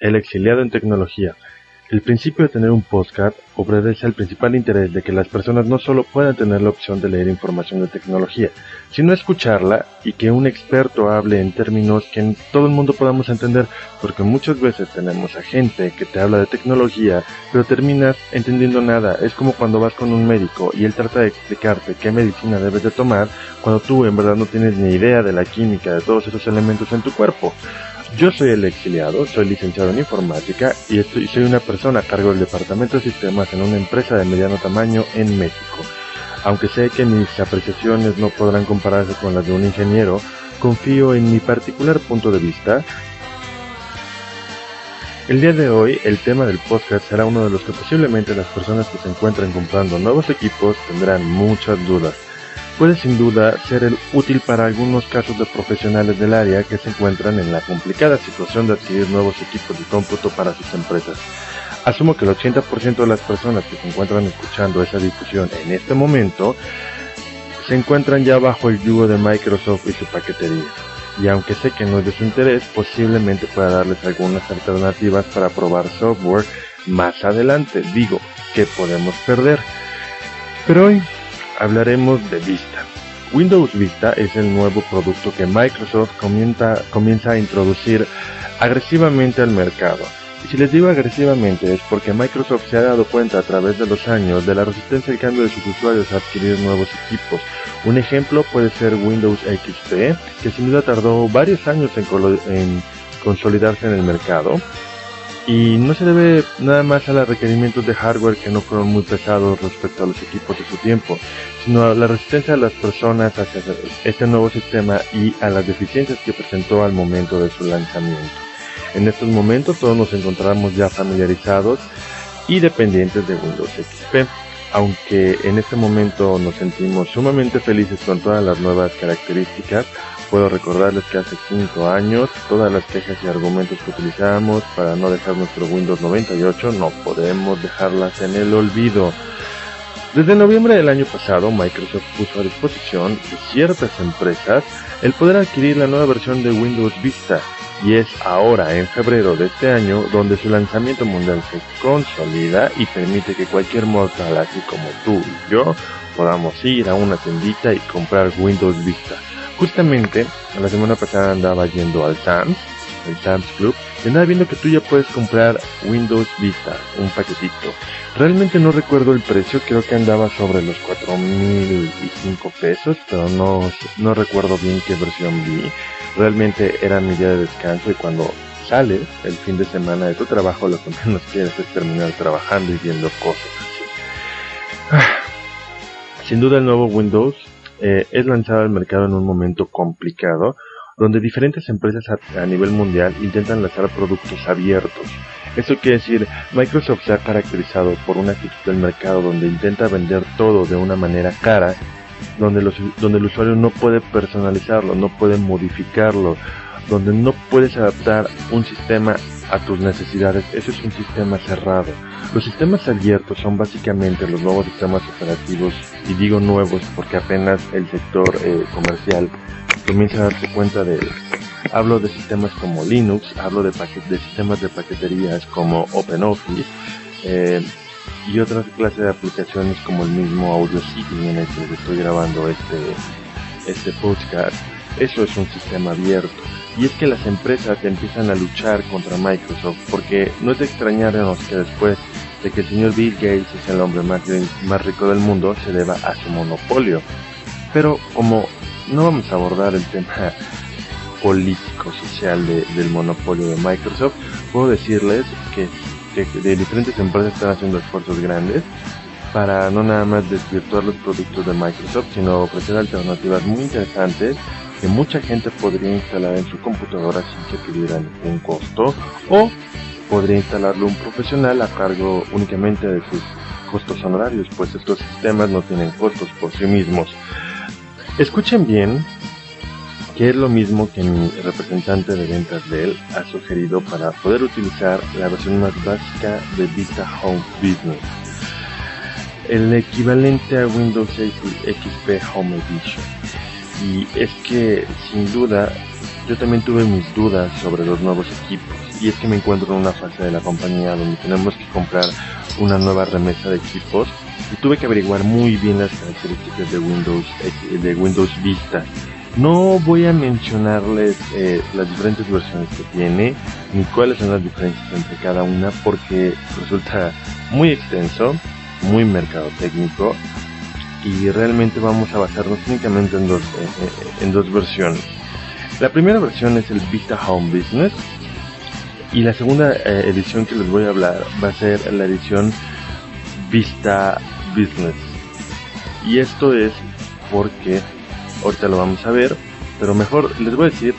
El exiliado en tecnología. El principio de tener un podcast obedece al principal interés de que las personas no solo puedan tener la opción de leer información de tecnología, sino escucharla y que un experto hable en términos que todo el mundo podamos entender, porque muchas veces tenemos a gente que te habla de tecnología, pero terminas entendiendo nada. Es como cuando vas con un médico y él trata de explicarte qué medicina debes de tomar, cuando tú en verdad no tienes ni idea de la química de todos esos elementos en tu cuerpo. Yo soy el exiliado, soy licenciado en informática y soy una persona a cargo del departamento de sistemas en una empresa de mediano tamaño en México. Aunque sé que mis apreciaciones no podrán compararse con las de un ingeniero, confío en mi particular punto de vista. El día de hoy el tema del podcast será uno de los que posiblemente las personas que se encuentran comprando nuevos equipos tendrán muchas dudas puede sin duda ser útil para algunos casos de profesionales del área que se encuentran en la complicada situación de adquirir nuevos equipos de cómputo para sus empresas. Asumo que el 80% de las personas que se encuentran escuchando esa discusión en este momento se encuentran ya bajo el yugo de Microsoft y su paquetería. Y aunque sé que no es de su interés, posiblemente pueda darles algunas alternativas para probar software más adelante. Digo, que podemos perder. Pero hoy hablaremos de Vista. Windows Vista es el nuevo producto que Microsoft comienza, comienza a introducir agresivamente al mercado. Y si les digo agresivamente es porque Microsoft se ha dado cuenta a través de los años de la resistencia al cambio de sus usuarios a adquirir nuevos equipos. Un ejemplo puede ser Windows XP, que sin duda tardó varios años en, en consolidarse en el mercado y no se debe nada más a los requerimientos de hardware que no fueron muy pesados respecto a los equipos de su tiempo, sino a la resistencia de las personas hacia este nuevo sistema y a las deficiencias que presentó al momento de su lanzamiento. En estos momentos todos nos encontramos ya familiarizados y dependientes de Windows XP, aunque en este momento nos sentimos sumamente felices con todas las nuevas características, Puedo recordarles que hace 5 años todas las quejas y argumentos que utilizábamos para no dejar nuestro Windows 98 no podemos dejarlas en el olvido. Desde noviembre del año pasado, Microsoft puso a disposición de ciertas empresas el poder adquirir la nueva versión de Windows Vista, y es ahora, en febrero de este año, donde su lanzamiento mundial se consolida y permite que cualquier mortal, así como tú y yo, podamos ir a una tiendita y comprar Windows Vista. Justamente, la semana pasada andaba yendo al Sam's, el Sam's Club, y andaba viendo que tú ya puedes comprar Windows Vista, un paquetito. Realmente no recuerdo el precio, creo que andaba sobre los 4.005 pesos, pero no, no recuerdo bien qué versión vi. Realmente era mi día de descanso y cuando sales el fin de semana de tu trabajo, lo que menos quieres es terminar trabajando y viendo cosas. Ah, sin duda el nuevo Windows eh, es lanzado al mercado en un momento complicado, donde diferentes empresas a, nivel mundial intentan lanzar productos abiertos. Eso quiere decir, Microsoft se ha caracterizado por una actitud del mercado donde intenta vender todo de una manera cara, donde, los, donde el usuario no puede personalizarlo, no puede modificarlo, donde no puedes adaptar un sistema a tus necesidades. Eso es un sistema cerrado. Los sistemas abiertos son básicamente los nuevos sistemas operativos, y digo nuevos porque apenas el sector eh, comercial comienza a darse cuenta de él. Hablo de sistemas como Linux, hablo de, de sistemas de paqueterías como OpenOffice eh, y otras clases de aplicaciones como el mismo Audacity en el que estoy grabando este, este podcast. Eso es un sistema abierto y es que las empresas empiezan a luchar contra Microsoft porque no es de extrañarnos que después de que el señor Bill Gates es el hombre más, más rico del mundo se deba a su monopolio. Pero como no vamos a abordar el tema político, social del monopolio de Microsoft, puedo decirles que, que de diferentes empresas están haciendo esfuerzos grandes para no nada más desvirtuar los productos de Microsoft, sino ofrecer alternativas muy interesantes que mucha gente podría instalar en su computadora sin que tuviera ningún costo o podría instalarlo un profesional a cargo únicamente de sus costos honorarios, pues estos sistemas no tienen costos por sí mismos. Escuchen bien que es lo mismo que mi representante de ventas de él ha sugerido para poder utilizar la versión más básica de Vista Home Business. El equivalente a Windows XP Home Edition y es que sin duda yo también tuve mis dudas sobre los nuevos equipos. Y es que me encuentro en una fase de la compañía donde tenemos que comprar una nueva remesa de equipos y tuve que averiguar muy bien las características de Windows, de Windows Vista. No voy a mencionarles eh, las diferentes versiones que tiene ni cuáles son las diferencias entre cada una porque resulta muy extenso, muy mercado técnico y realmente vamos a basarnos únicamente en dos, eh, eh, en dos versiones. La primera versión es el Vista Home Business y la segunda edición que les voy a hablar va a ser la edición Vista Business. Y esto es porque ahorita lo vamos a ver, pero mejor les voy a decir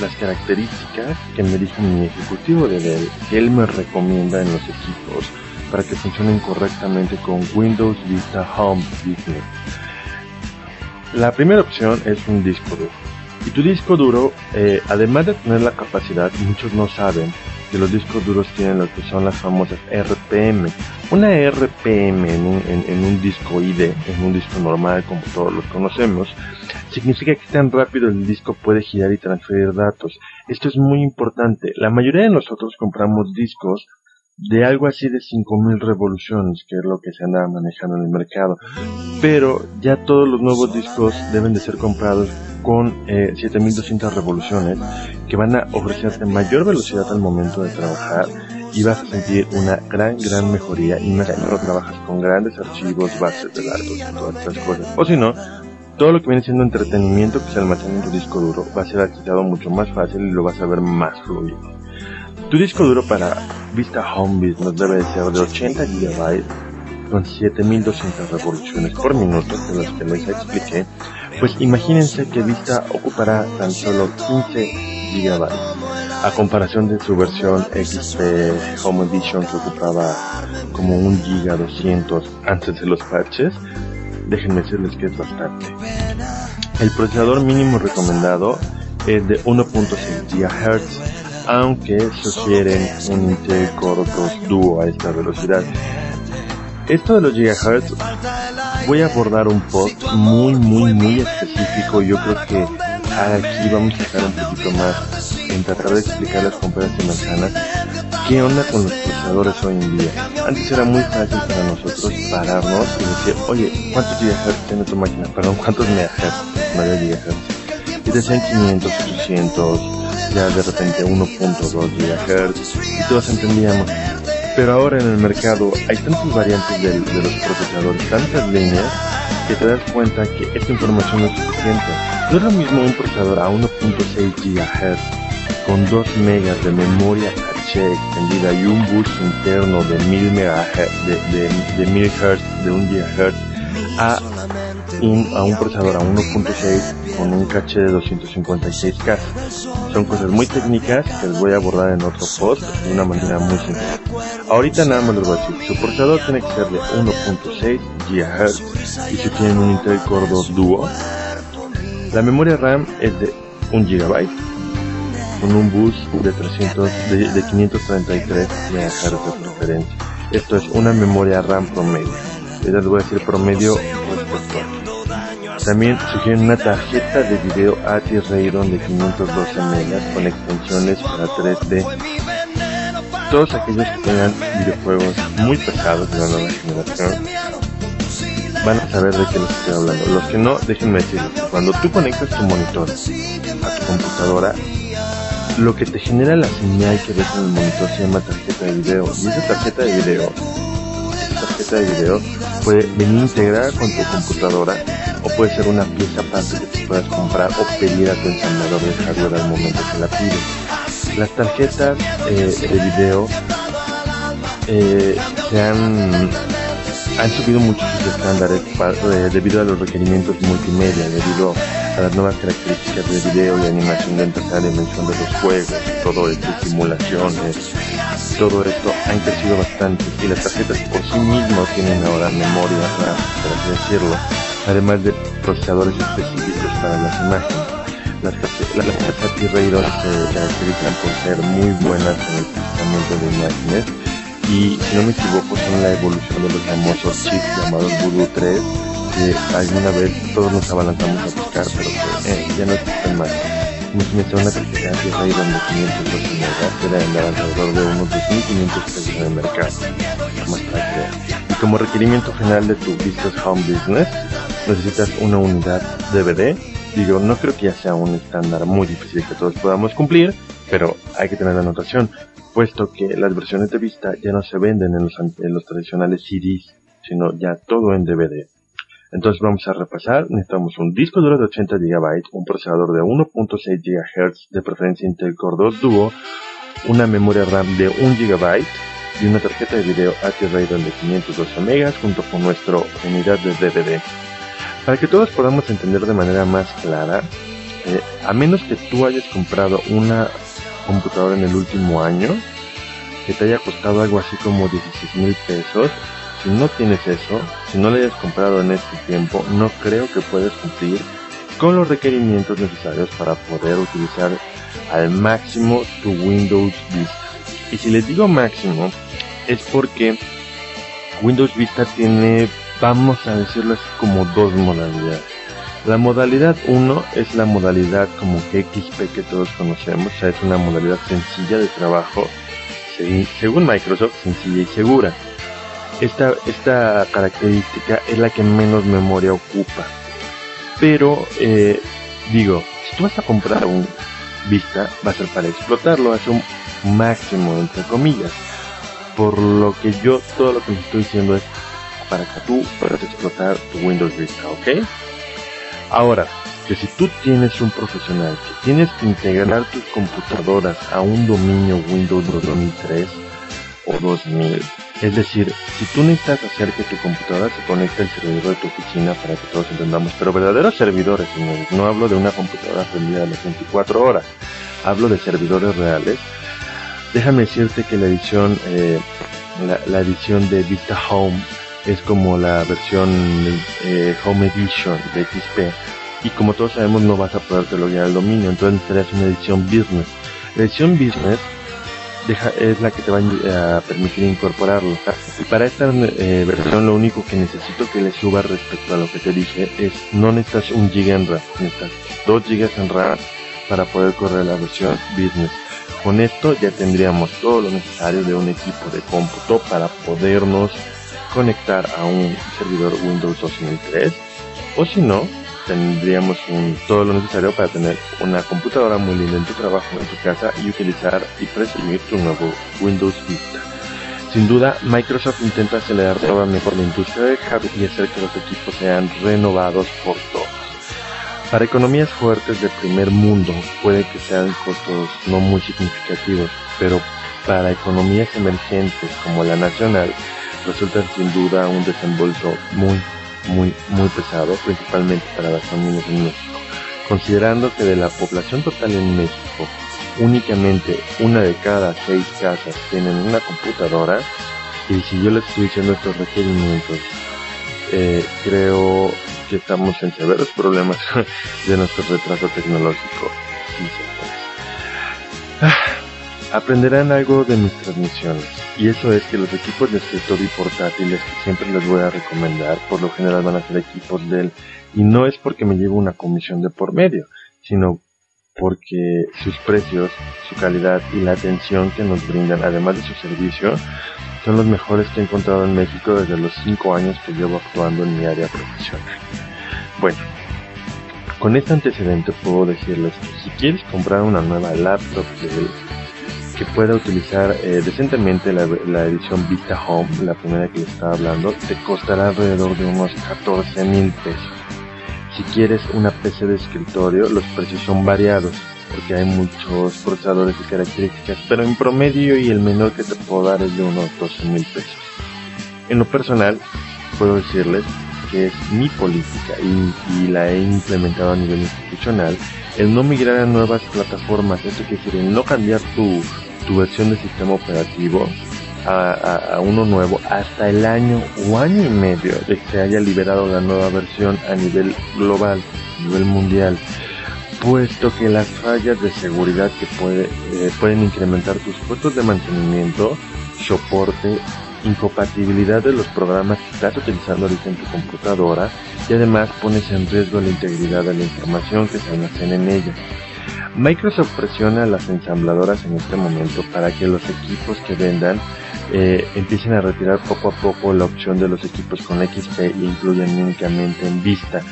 las características que me dijo mi ejecutivo de Dell, que él me recomienda en los equipos para que funcionen correctamente con Windows Vista Home Business. La primera opción es un disco duro. Y tu disco duro, eh, además de tener la capacidad, muchos no saben que los discos duros tienen lo que son las famosas RPM. Una RPM en un, en un disco ID, en un disco normal como todos los conocemos, significa que tan rápido el disco puede girar y transferir datos. Esto es muy importante. La mayoría de nosotros compramos discos de algo así de 5000 revoluciones, que es lo que se anda manejando en el mercado. Pero ya todos los nuevos discos deben de ser comprados con eh, 7200 revoluciones, que van a ofrecerte mayor velocidad al momento de trabajar y vas a sentir una gran, gran mejoría y más no trabajas con grandes archivos, bases de datos y todas estas cosas. O si no, todo lo que viene siendo entretenimiento que se almacena en tu disco duro va a ser accesible mucho más fácil y lo vas a ver más fluido. Tu disco duro para Vista Home Business debe ser de 80 GB con 7200 revoluciones por minuto, de las que les expliqué. Pues imagínense que Vista ocupará tan solo 15 GB a comparación de su versión XP Home Edition que ocupaba como 1 GB 200 antes de los patches déjenme decirles que es bastante. El procesador mínimo recomendado es de 1.6 GHz, aunque sugieren un 2 Duo a esta velocidad. Esto de los gigahertz voy a abordar un post muy muy muy específico. Yo creo que aquí vamos a estar un poquito más en tratar de explicar las compañías de manzanas qué onda con los procesadores hoy en día. Antes era muy fácil para nosotros pararnos y decir, oye, ¿cuántos gigahertz tiene tu máquina? Perdón, ¿cuántos megahertz? No gigahertz. Y decían 500, 800, ya de repente 1.2 gigahertz y todos entendíamos. Pero ahora en el mercado hay tantas variantes de, de los procesadores, tantas líneas, que te das cuenta que esta información no es suficiente. No es lo mismo un procesador a 1.6 GHz con 2 megas de memoria extendida y un bus interno de 1000 MHz, de, de, 1000 Hz, de 1 GHz a un, a un procesador a 1.6 con un caché de 256K. Son cosas muy técnicas que les voy a abordar en otro post de una manera muy simple. Ahorita nada más les voy a decir, su procesador tiene que ser de 1.6 GHz y si tienen un Intel Core 2 Duo. La memoria RAM es de 1 GB con un bus de, 300, de, 533 MHz de preferencia. Esto es una memoria RAM promedio. Les voy a decir promedio respecto. También sugieren una tarjeta de video ATI Radeon de 512 MB con extensiones para 3D. Todos aquellos que tengan videojuegos muy pesados de la nueva generación van a saber de qué les estoy hablando. Los que no, déjenme decirles, cuando tú conectas tu monitor a tu computadora, lo que te genera la señal que ves en el monitor se llama tarjeta de video. Y esa tarjeta de video, esa tarjeta de video puede venir integrada con tu computadora puede ser una pieza aparte que te puedas comprar o pedir a tu ensamblador de hardware al momento que la pides. Las tarjetas eh, de video eh, se han, han subido muchos sus estándares eh, debido a los requerimientos multimedia, debido a las nuevas características de video y animación de tercera dimensión de los juegos, todo esto, simulaciones, todo esto han crecido bastante y las tarjetas por sí mismas tienen ahora memoria RAM, por así decirlo, además de procesadores específicos para las imágenes. Las, tarjetas T-Radar se caracterizan por ser muy buenas en el procesamiento de imágenes y si no me equivoco son la evolución de los famosos chips llamados Voodoo 3 que alguna vez todos nos abalanzamos a buscar, pero que eh, ya no existen más. Imagínate una tarjeta Radeon de 512 megas te andar alrededor de unos 2.500 pesos en el mercado. Más. Y como requerimiento final de tu Vista Home Business, necesitas una unidad DVD. Digo, no creo que ya sea un estándar muy difícil que todos podamos cumplir, pero hay que tener la anotación, puesto que las versiones de vista ya no se venden en los, tradicionales CDs, sino ya todo en DVD. Entonces vamos a repasar, necesitamos un disco duro de 80 GB, un procesador de 1.6 GHz, de preferencia Intel Core 2 Duo, una memoria RAM de 1 GB y una tarjeta de video HD Radeon de 512 MB junto con nuestra unidad de DVD. Para que todos podamos entender de manera más clara, eh, a menos que tú hayas comprado una computadora en el último año, que te haya costado algo así como 16 mil pesos, si no tienes eso, si no lo hayas comprado en este tiempo, no creo que puedas cumplir con los requerimientos necesarios para poder utilizar al máximo tu Windows Vista. Y si les digo máximo, es porque Windows Vista tiene, vamos a decirlo así, como dos modalidades. La modalidad 1 es la modalidad como XP que todos conocemos, o sea, es una modalidad sencilla de trabajo, según Microsoft, sencilla y segura. Esta, esta característica es la que menos memoria ocupa. Pero, eh, digo, si tú vas a comprar un Vista, va a ser para explotarlo, hace un máximo, entre comillas. Por lo que yo, todo lo que les estoy diciendo es para que tú puedas explotar tu Windows Vista, ¿ok? Ahora, que si tú tienes un profesional que tienes que integrar tus computadoras a un dominio Windows 2003 o 2000, es decir, si tú necesitas hacer que tu computadora se conecte al servidor de tu oficina para que todos entendamos, pero verdaderos servidores, señores, no hablo de una computadora prendida a las 24 horas, hablo de servidores reales. Déjame decirte que la edición, eh, la, edición de Vista Home es como la versión eh, Home Edition de XP y como todos sabemos no vas a poder loguear el dominio, entonces necesitas una edición Business. La edición Business es la que te va a permitir incorporarlo. Y para esta eh, versión lo único que necesito que le suba respecto a lo que te dije es no necesitas un giga en RAM, necesitas 2 gigas en RAM para poder correr la versión business. Con esto ya tendríamos todo lo necesario de un equipo de cómputo para podernos conectar a un servidor Windows 2003 o si no tendríamos todo lo necesario para tener una computadora muy linda en tu trabajo, en tu casa y utilizar y presumir tu nuevo Windows Vista. Sin duda, Microsoft intenta acelerar nuevamente la industria de hardware y hacer que los equipos sean renovados por todos. Para economías fuertes de primer mundo puede que sean costos no muy significativos, pero para economías emergentes como la nacional resulta sin duda un desembolso muy muy, muy pesado, principalmente para las familias en México. Considerando que de la población total en México, únicamente una de cada seis casas tienen una computadora, y si yo les estoy diciendo estos requerimientos, eh, creo que estamos en severos problemas de nuestro retraso tecnológico. Ah, aprenderán algo de mis transmisiones y eso es que los equipos de escritorio y portátiles que siempre les voy a recomendar, por lo general van a ser equipos Dell. Y no es porque me llevo una comisión de por medio, sino porque sus precios, su calidad y la atención que nos brindan, además de su servicio, son los mejores que he encontrado en México desde los 5 años que llevo actuando en mi área profesional. Bueno, con este antecedente puedo decirles que si quieres comprar una nueva laptop Dell, que pueda utilizar eh, decentemente la, edición Vita Home, la primera que les estaba hablando, te costará alrededor de unos 14 mil pesos. Si quieres una PC de escritorio, los precios son variados, porque hay muchos procesadores y características, pero en promedio y el menor que te puedo dar es de unos 12 mil pesos. En lo personal, puedo decirles que es mi política y, y la he implementado a nivel institucional, el no migrar a nuevas plataformas, eso quiere decir, el no cambiar tu, tu versión de sistema operativo a, uno nuevo hasta el año o año y medio de que se haya liberado la nueva versión a nivel global, a nivel mundial, puesto que las fallas de seguridad que puede, eh, pueden incrementar tus costos de mantenimiento, soporte, incompatibilidad de los programas que estás utilizando ahorita en tu computadora y además pones en riesgo la integridad de la información que se almacena en ella. Microsoft presiona a las ensambladoras en este momento para que los equipos que vendan eh, empiecen a retirar poco a poco la opción de los equipos con XP e incluyan únicamente en vista.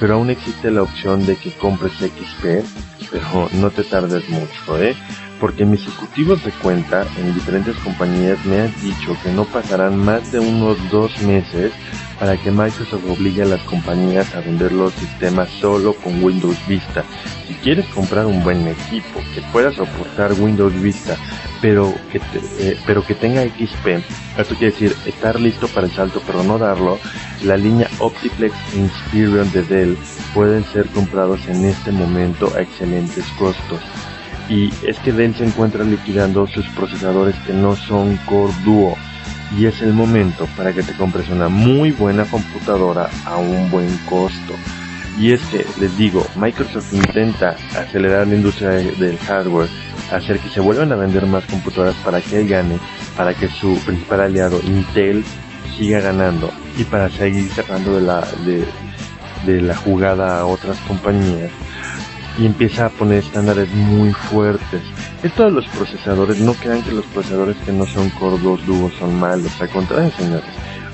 Pero aún existe la opción de que compres XP, pero no te tardes mucho, ¿eh? Porque mis ejecutivos de cuenta en diferentes compañías me han dicho que no pasarán más de unos dos meses para que Microsoft obligue a las compañías a vender los sistemas solo con Windows Vista. Si quieres comprar un buen equipo que pueda soportar Windows Vista, pero que, eh, pero que tenga XP, esto quiere decir estar listo para el salto pero no darlo, la línea Optiplex Inspiron de Dell pueden ser comprados en este momento a excelentes costos. Y es que Dell se encuentra liquidando sus procesadores que no son Core Duo y es el momento para que te compres una muy buena computadora a un buen costo. Y es que, les digo, Microsoft intenta acelerar la industria del hardware, hacer que se vuelvan a vender más computadoras para que él gane, para que su principal aliado Intel siga ganando y para seguir sacando de la, de, de la jugada a otras compañías y empieza a poner estándares muy fuertes. Esto de los procesadores, no crean que los procesadores que no son Core 2 Duo son malos, al contrario, señores.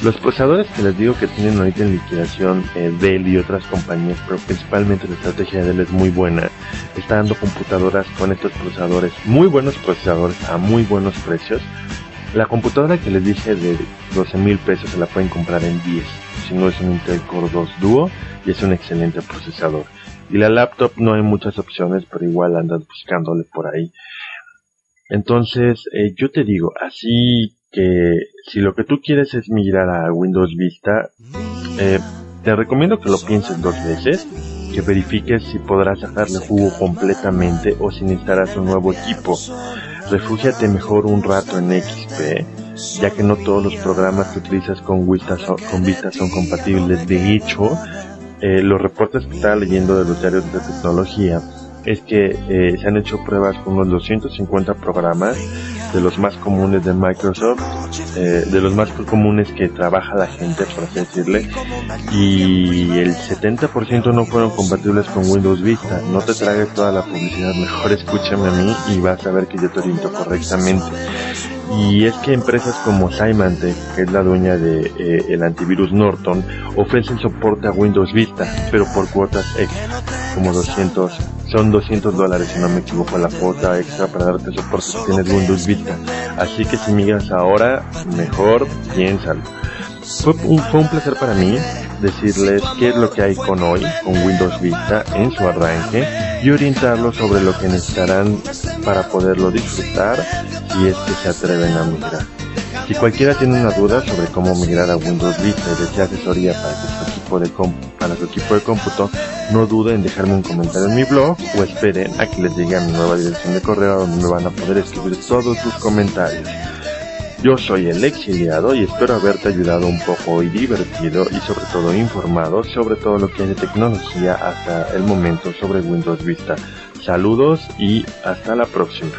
Los procesadores que les digo que tienen ahorita en liquidación eh, Dell y otras compañías, pero principalmente la estrategia de Dell es muy buena, está dando computadoras con estos procesadores, muy buenos procesadores a muy buenos precios. La computadora que les dije de 12 mil pesos se la pueden comprar en 10, si no es un Intel Core 2 Duo y es un excelente procesador. Y la laptop no hay muchas opciones, pero igual andas buscándole por ahí. Entonces, eh, yo te digo, así que si lo que tú quieres es migrar a Windows Vista, eh, te recomiendo que lo pienses dos veces, que verifiques si podrás sacarle jugo completamente o si necesitarás un nuevo equipo. Refúgiate mejor un rato en XP, ya que no todos los programas que utilizas con Vista son, con Vista son compatibles. De hecho, eh, los reportes que estaba leyendo de los diarios de tecnología es que eh, se han hecho pruebas con unos 250 programas de los más comunes de Microsoft, eh, de los más comunes que trabaja la gente, por así decirle, y el 70% no fueron compatibles con Windows Vista. No te tragues toda la publicidad, mejor escúchame a mí y vas a ver que yo te oriento correctamente. Y es que empresas como Symantec, que es la dueña de eh, el antivirus Norton, ofrecen soporte a Windows Vista, pero por cuotas extra, como 200, son 200 dólares si no me equivoco la cuota extra para darte soporte si tienes Windows Vista. Así que si migras ahora, mejor piénsalo. Fue un, fue un placer para mí decirles qué es lo que hay con hoy, con Windows Vista en su arranque y orientarlos sobre lo que necesitarán para poderlo disfrutar si es que se atreven a migrar. Si cualquiera tiene una duda sobre cómo migrar a Windows Vista y desea asesoría para, su equipo de para su equipo de cómputo, no duden en dejarme un comentario en mi blog o esperen a que les llegue a mi nueva dirección de correo donde me van a poder escribir todos sus comentarios. Yo soy el exiliado y espero haberte ayudado un poco y divertido y sobre todo informado sobre todo lo que hay de tecnología hasta el momento sobre Windows Vista. Saludos y hasta la próxima.